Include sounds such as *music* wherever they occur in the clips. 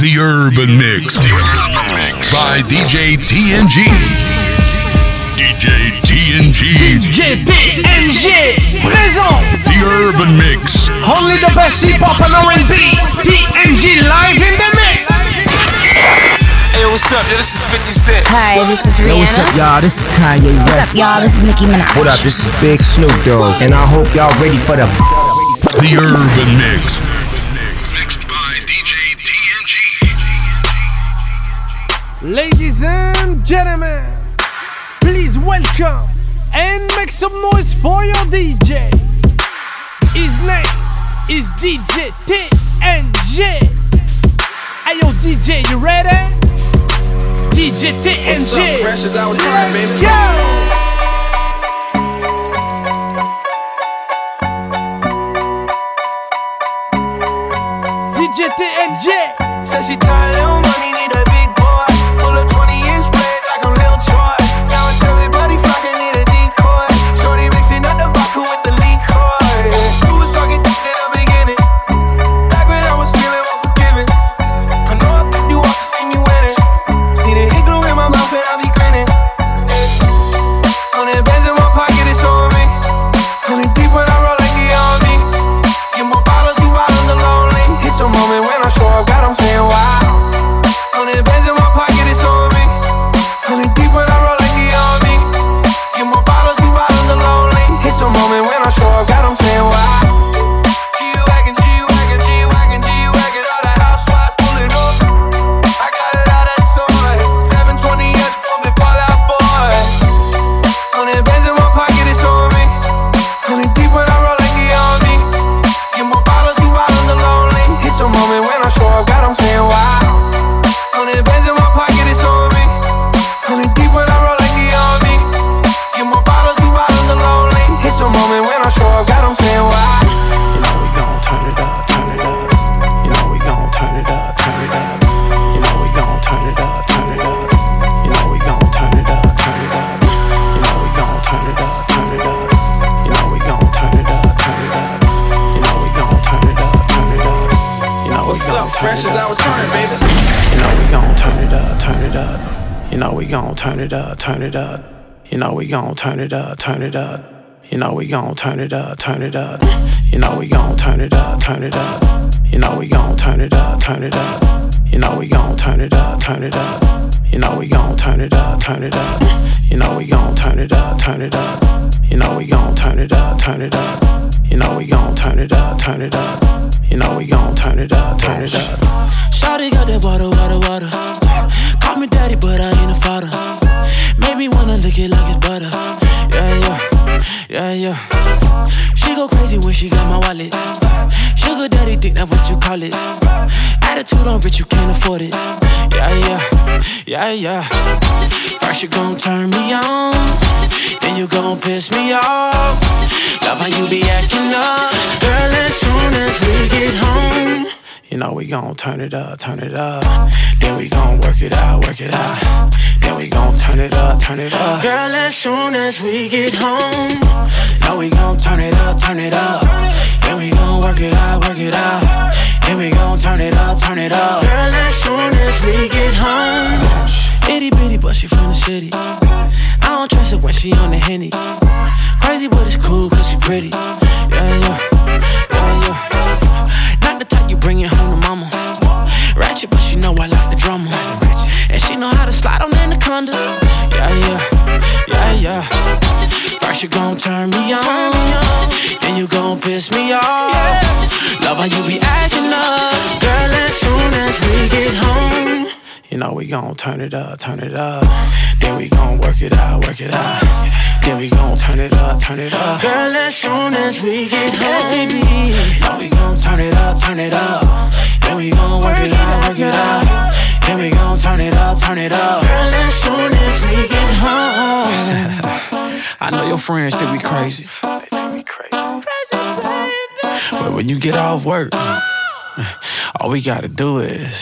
The Urban Mix by DJ TNG. DJ TNG. DJ TNG présent. The Urban Mix. Only the best hip hop and R&B. TNG live in the mix. Hey, what's up? Yo, this is 50 Cent. Hi, this is Rihanna. Yo, what's up, y'all? This is Kanye West. What's up, y'all? This is Nicki Minaj. What up? This is Big Snoop Dogg, and I hope y'all ready for the. The Urban Mix. Ladies and gentlemen, please welcome and make some noise for your DJ. His name is DJ TNG. Hey yo, DJ, you ready? DJ TNG. What's up, Fresh is out here, Let's baby. go. DJ TNG. Said she tired, little money, need it up. You know we gon' turn it up, turn it up. You know we gon' turn it up, turn it up. You know we gon' turn it up, turn it up. You know we gon' turn it up, turn it up. You know we gon' turn it up, turn it up. You know we gon' turn it up, turn it up. You know we gon' turn it up, turn it up. You know we gon' turn it up, turn it up. You know we gon' turn it up, turn it up. You know we gon' turn it up, turn it up. Shawty got that water, water, water. Call me daddy, but I ain't a father. Made me wanna lick it like it's butter. Yeah, yeah, yeah, yeah. She go crazy when she got my wallet. Sugar daddy think that what you call it. Attitude on rich, you can't afford it. Yeah, yeah, yeah, yeah. First you gon' turn me on, then you gon' piss me off. Love how you be acting up, girl. As soon as we get home. You know we gon' turn it up, turn it up. Then we gon' work it out, work it out. Then we gon' turn it up, turn it up. Girl, as soon as we get home, know we gon' turn it up, turn it up. Then we gon' work it out, work it out. Then we gon' turn it up, turn it up. Girl, as soon as we get home, itty bitty, but she from the city. I don't trust her when she on the henny. Crazy, but it's cool cause she pretty. Yeah, yeah, yeah, yeah. Not the type you bring it know I like the drama. And she know how to slide on anaconda. Yeah, yeah, yeah, yeah. First you gon' turn me on, then you gon' piss me off. Love how you be acting up, girl. As soon as we get home, you know we gon' turn it up, turn it up. Then we gon' work it out, work it out. Then we gon' turn it up, turn it up. Girl, as soon as we get home, baby, know we gon' turn it up, turn it up. Then we gon' work it out, work it out. Then we gon' turn it up, turn it up. Girl, as soon as we get home. *laughs* I know your friends think we crazy. Crazy, baby. But when you get off work, all we gotta do is.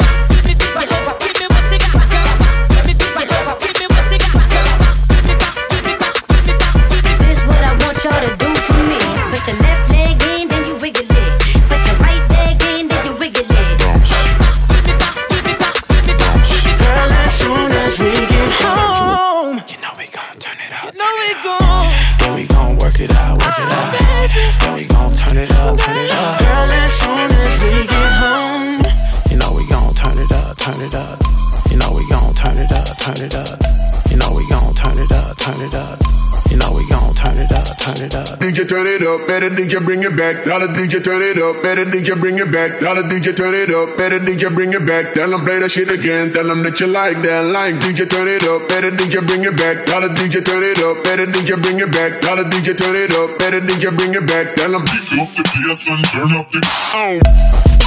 back. Tell the DJ turn it up. Better DJ bring it back. Tell the DJ turn it up. Better DJ bring it back. Tell them play that shit again. Tell them that you like that line. DJ turn it up. Better DJ bring it back. Tell the DJ turn it up. Better DJ bring it back. Tell the DJ turn it up. Better DJ bring it back. Tell them pick up the PS and turn up the. Oh.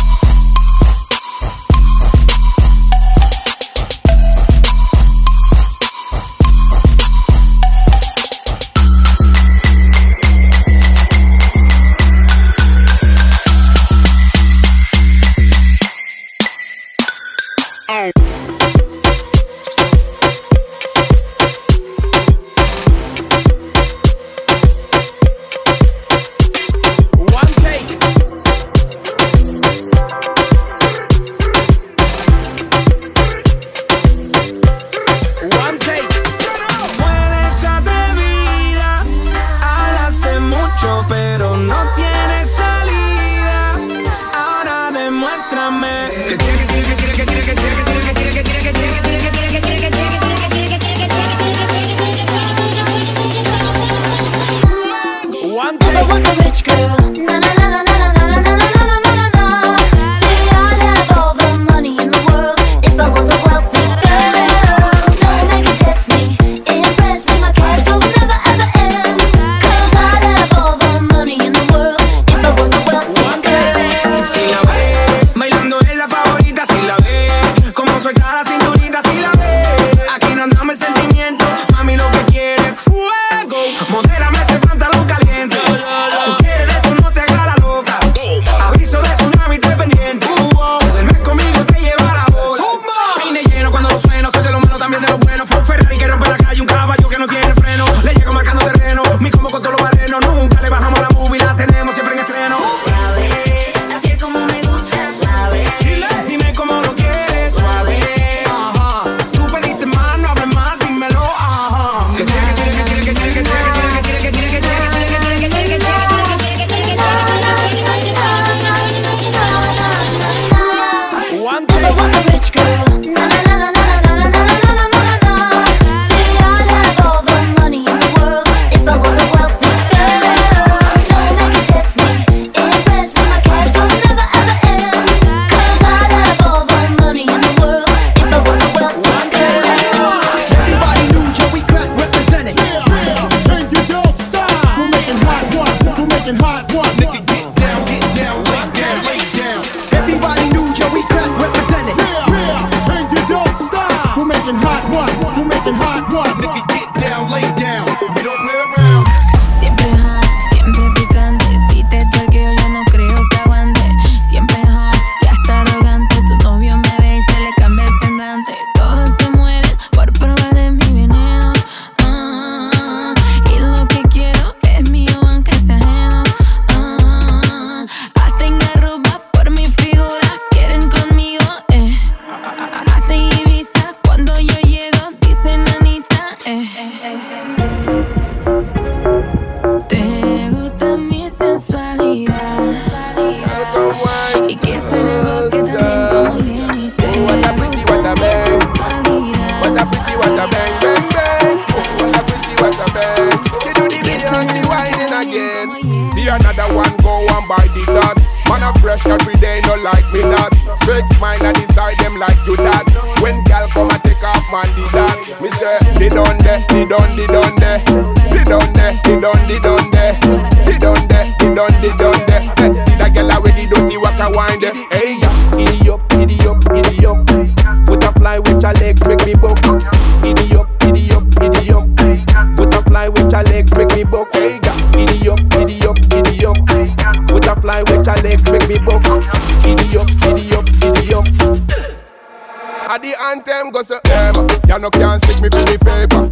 At the anthem go say, Emma, you no can't stick me for the paper.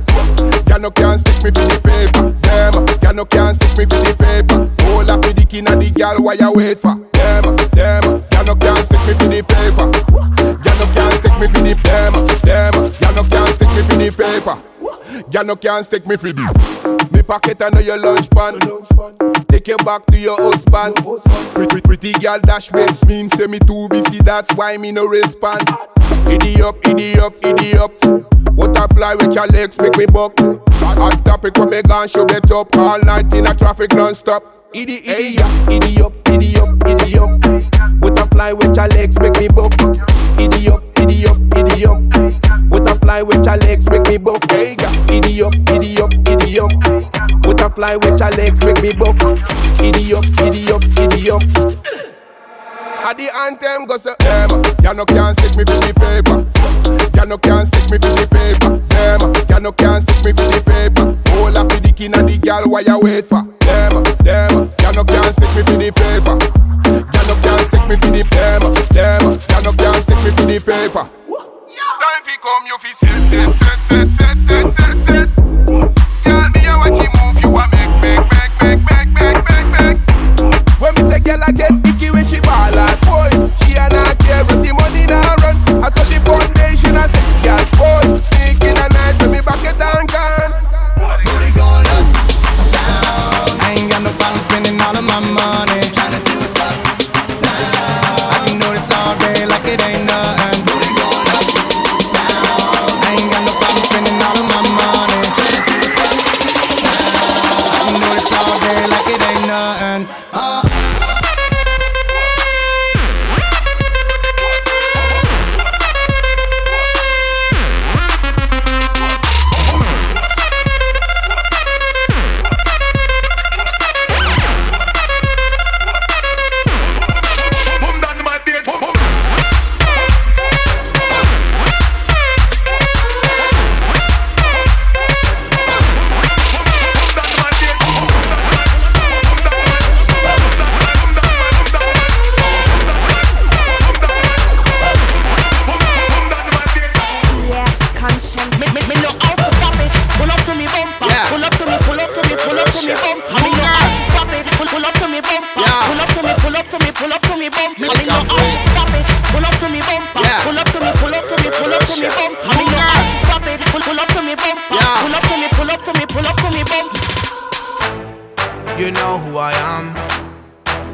You no can't stick me for the paper. Emma, you no can't stick me for the paper. Hold up with the king of the gal, why you wait for? Emma, Emma, you no can't stick me for the paper. You no can't stick me for the paper. Emma, you no can't stick me for the paper. Y'all no can't stick me for this. Me pocket under your lunch pan. Take you back to your husband. Pretty, pretty girl dash me. Mean say me too busy, that's why me no respond. Idiot, up, idiot, up, idiot. Up. Butterfly with your legs make me buck. Hot topic when me gone show it up all night in a traffic non-stop. Idi, idi, idi up, idi up, idi up. Butterfly with your legs make me buck. Idi up, idi up, idi up. With a fly with your legs make me buck. Hey, idi up, idi up, idi up. Fly with your legs make me buck. Idi up, idi up, idi up. At the anthem go say them Ya no can't stick me for the paper Ya no can't stick me for the paper Them Ya no can't stick me for the paper Hold up the dick inna the gal Why you wait for Them Them Ya no can't stick me for the paper Ya no can't stick me for the them newspaper. Time fi come, you fi step step.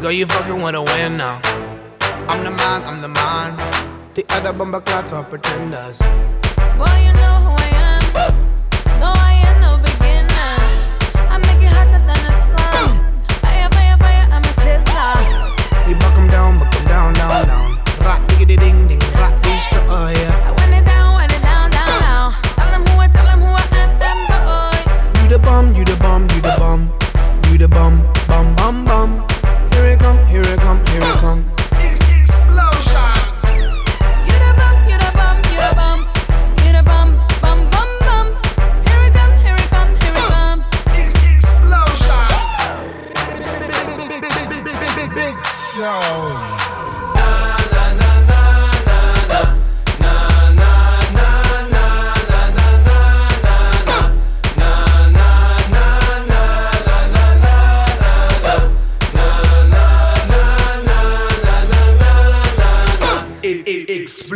Girl, you fucking wanna win now. I'm the man, I'm the man. The other bumper clots are pretenders. Boy, you know who I am. No, I am no beginner. I make it hotter than the sun. Fire, fire, fire, I'm a sizzler. We buck 'em down, buck 'em down, down, down. Rock, diggity ding, ding, rock, destroy, oh, yeah. I want it down, want it down, down, down. Tell 'em who I, tell 'em who I am, am, boy. Oh, oh. You the bum, you the bum, you the bum. You the bum,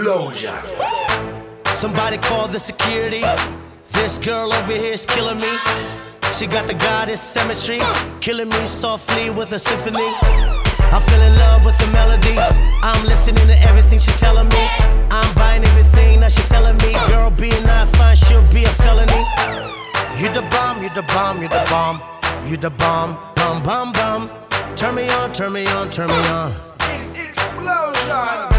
Explosion. Somebody call the security. This girl over here is killing me. She got the goddess symmetry, killing me softly with a symphony. I fell in love with the melody. I'm listening to everything she's telling me. I'm buying everything that she's selling me. Girl, being not fine, she'll be a felony. You the bomb, you the bomb, you the bomb, you the bomb, bum bum bum. Turn me on, turn me on, turn me on. Bum, you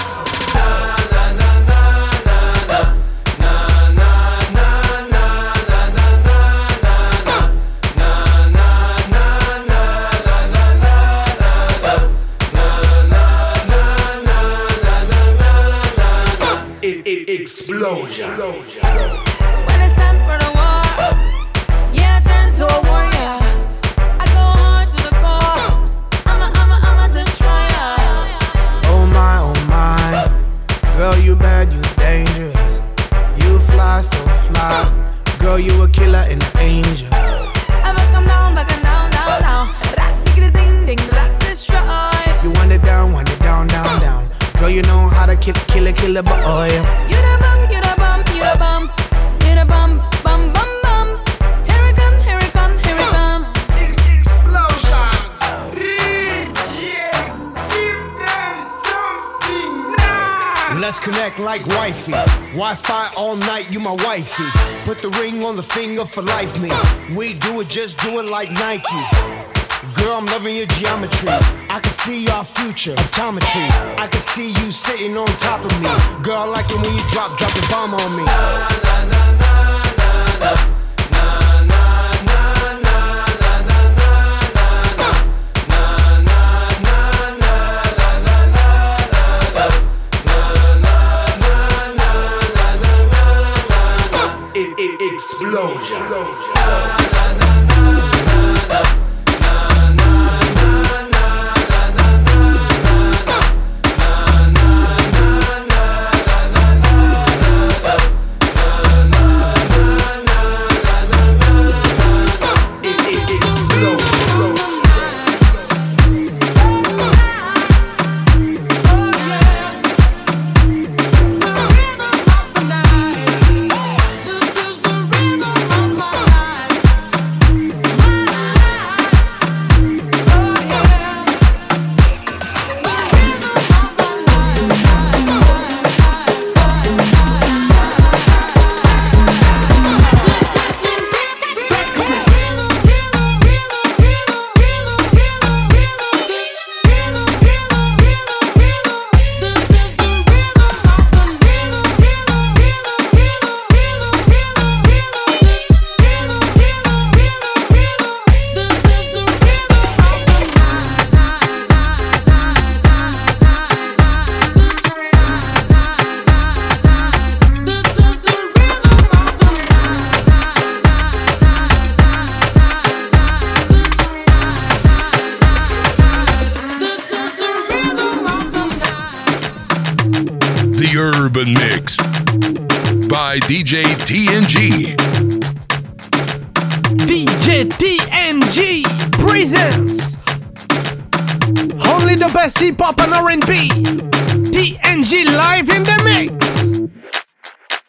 explosion. explosion. Put the ring on the finger for life, me. We do it, just do it like Nike. Girl, I'm loving your geometry. I can see our future, optometry. I can see you sitting on top of me. Girl, I like it when you drop, drop the bomb on me. TNG presents only the best hip hop and R&B. TNG live in the mix.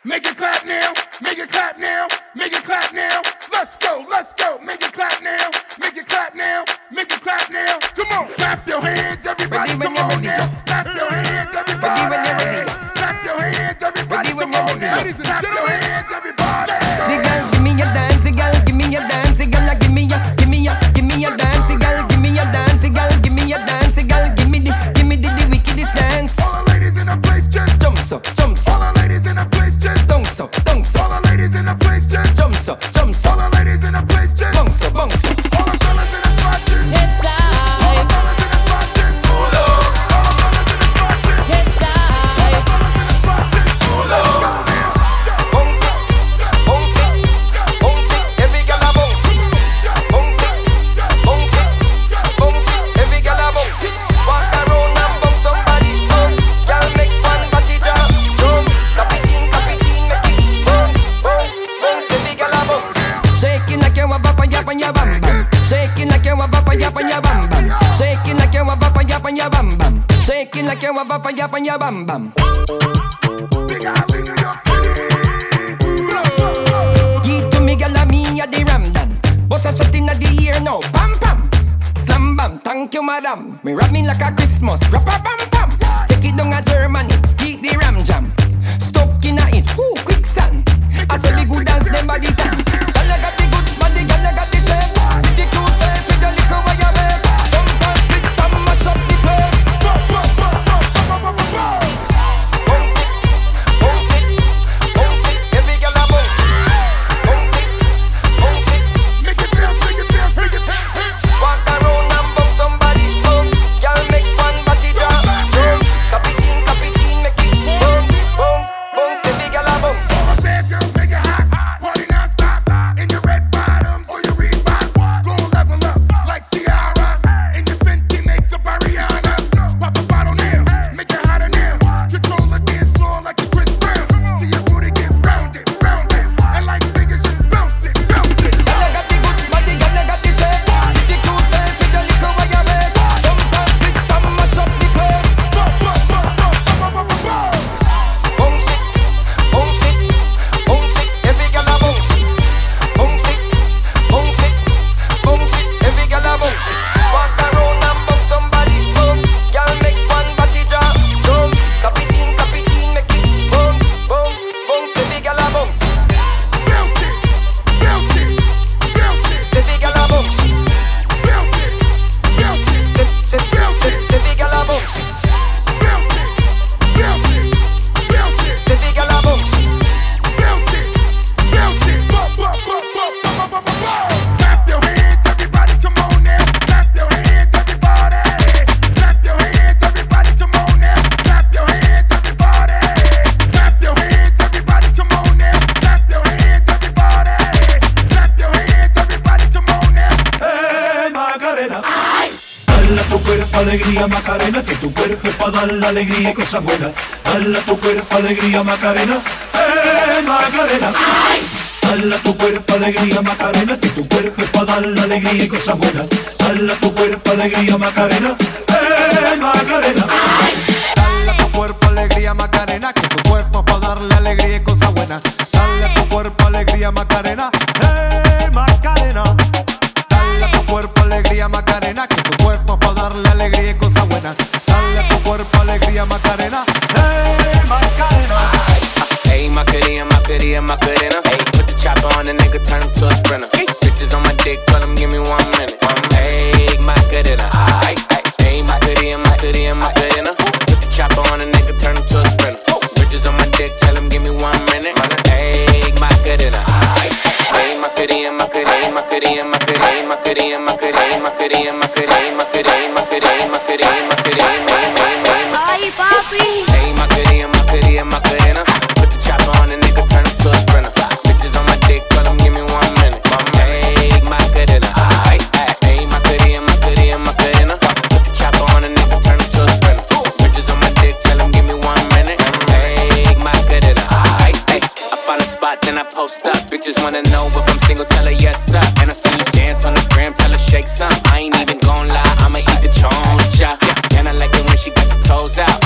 Make it clap now, make it clap now, make it clap now. Let's go, let's go. Make it clap now, make it clap now, make it clap now. Come on, clap your hands, everybody. Come on now. on bam bam. alegría y cosas buenas. Hala tu cuerpo, alegría, Macarena, eh, Macarena. Hala tu cuerpo, alegría, Macarena, que tu cuerpo es para dar la alegría y cosas buenas. Hala tu cuerpo, alegría, Macarena, eh, Macarena. Hala tu cuerpo, alegría, Macarena, que tu cuerpo es para darle alegría y cosas buenas. Hala tu cuerpo, alegría, Macarena. spot, then I post up. Bitches wanna know if I'm single, tell her yes, sir. And I see you dance on the gram, tell her shake some. I ain't even gon' lie, I'ma eat the choncha. And I like it when she got the toes out.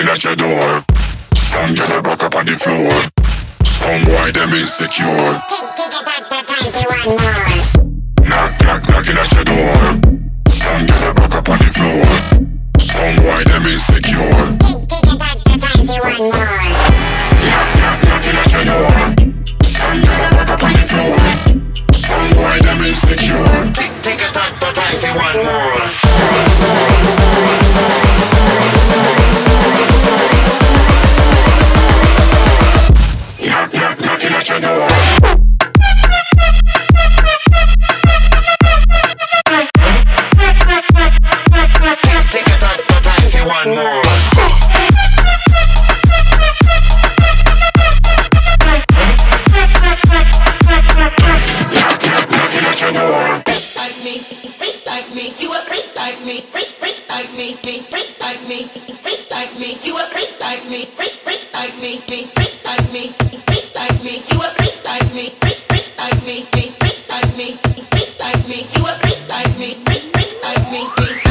feel at your door. Some girl a back up on the floor. Some boy them insecure. Take, take it back, back, if you want more. Knock, knock, knocking at your door. Some girl a back up on the floor. Some boy them insecure. Take, take it back, back, if you want more. Knock, knock, knocking at your door. Some girl a back up on the floor. Some boy them insecure. Take, take it back, the if you want more. more, more, more, more. International like me, me, freak like me, freak like me, you a freak like me, freak, freak like me, me, freak like me, freak like me, you a freak like me, freak, freak like me, me, freak like me, freak like me, you a freak like me, freak, freak like me, me.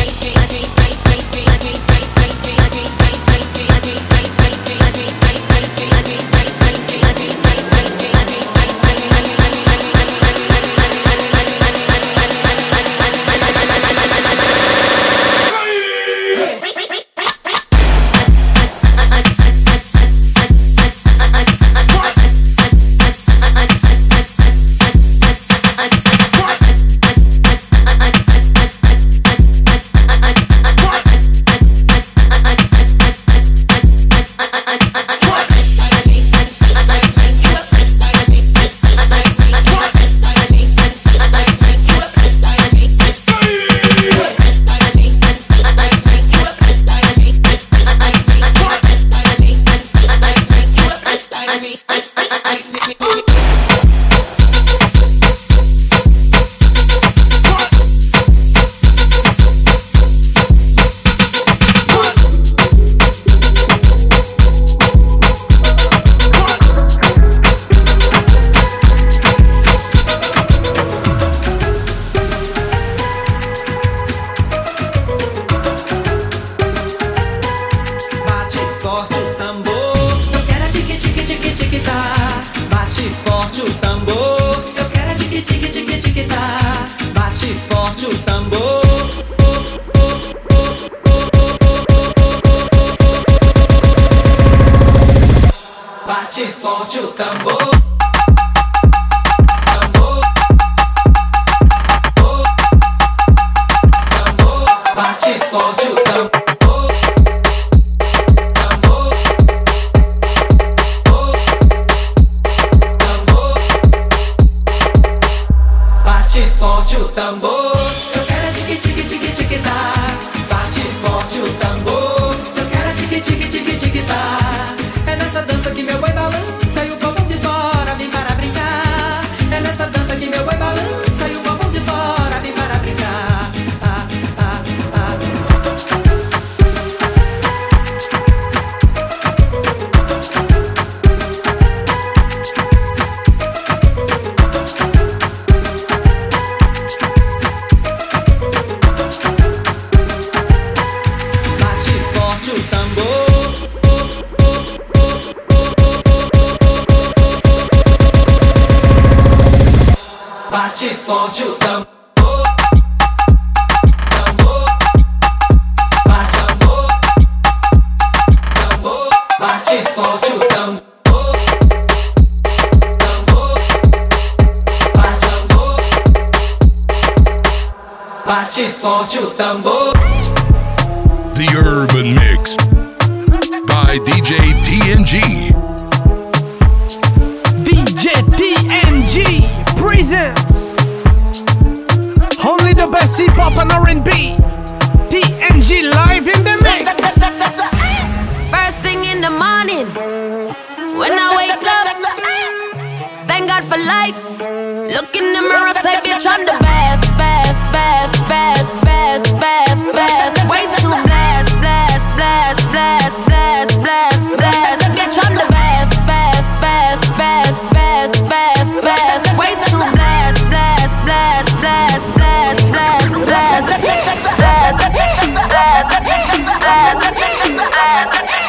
The Urban Mix by DJ TNG. DJ TNG presents hip hop and R&B. TNG live in the mix. First thing in the morning, when I wake up, thank God for life. Look in the mirror, say, bitch, I'm the best, best, best, best, best, best, best. Way too blessed, blessed, blessed, blessed, blessed, blessed, blessed. Bitch, I'm. blast, blast, blast, blast, blast.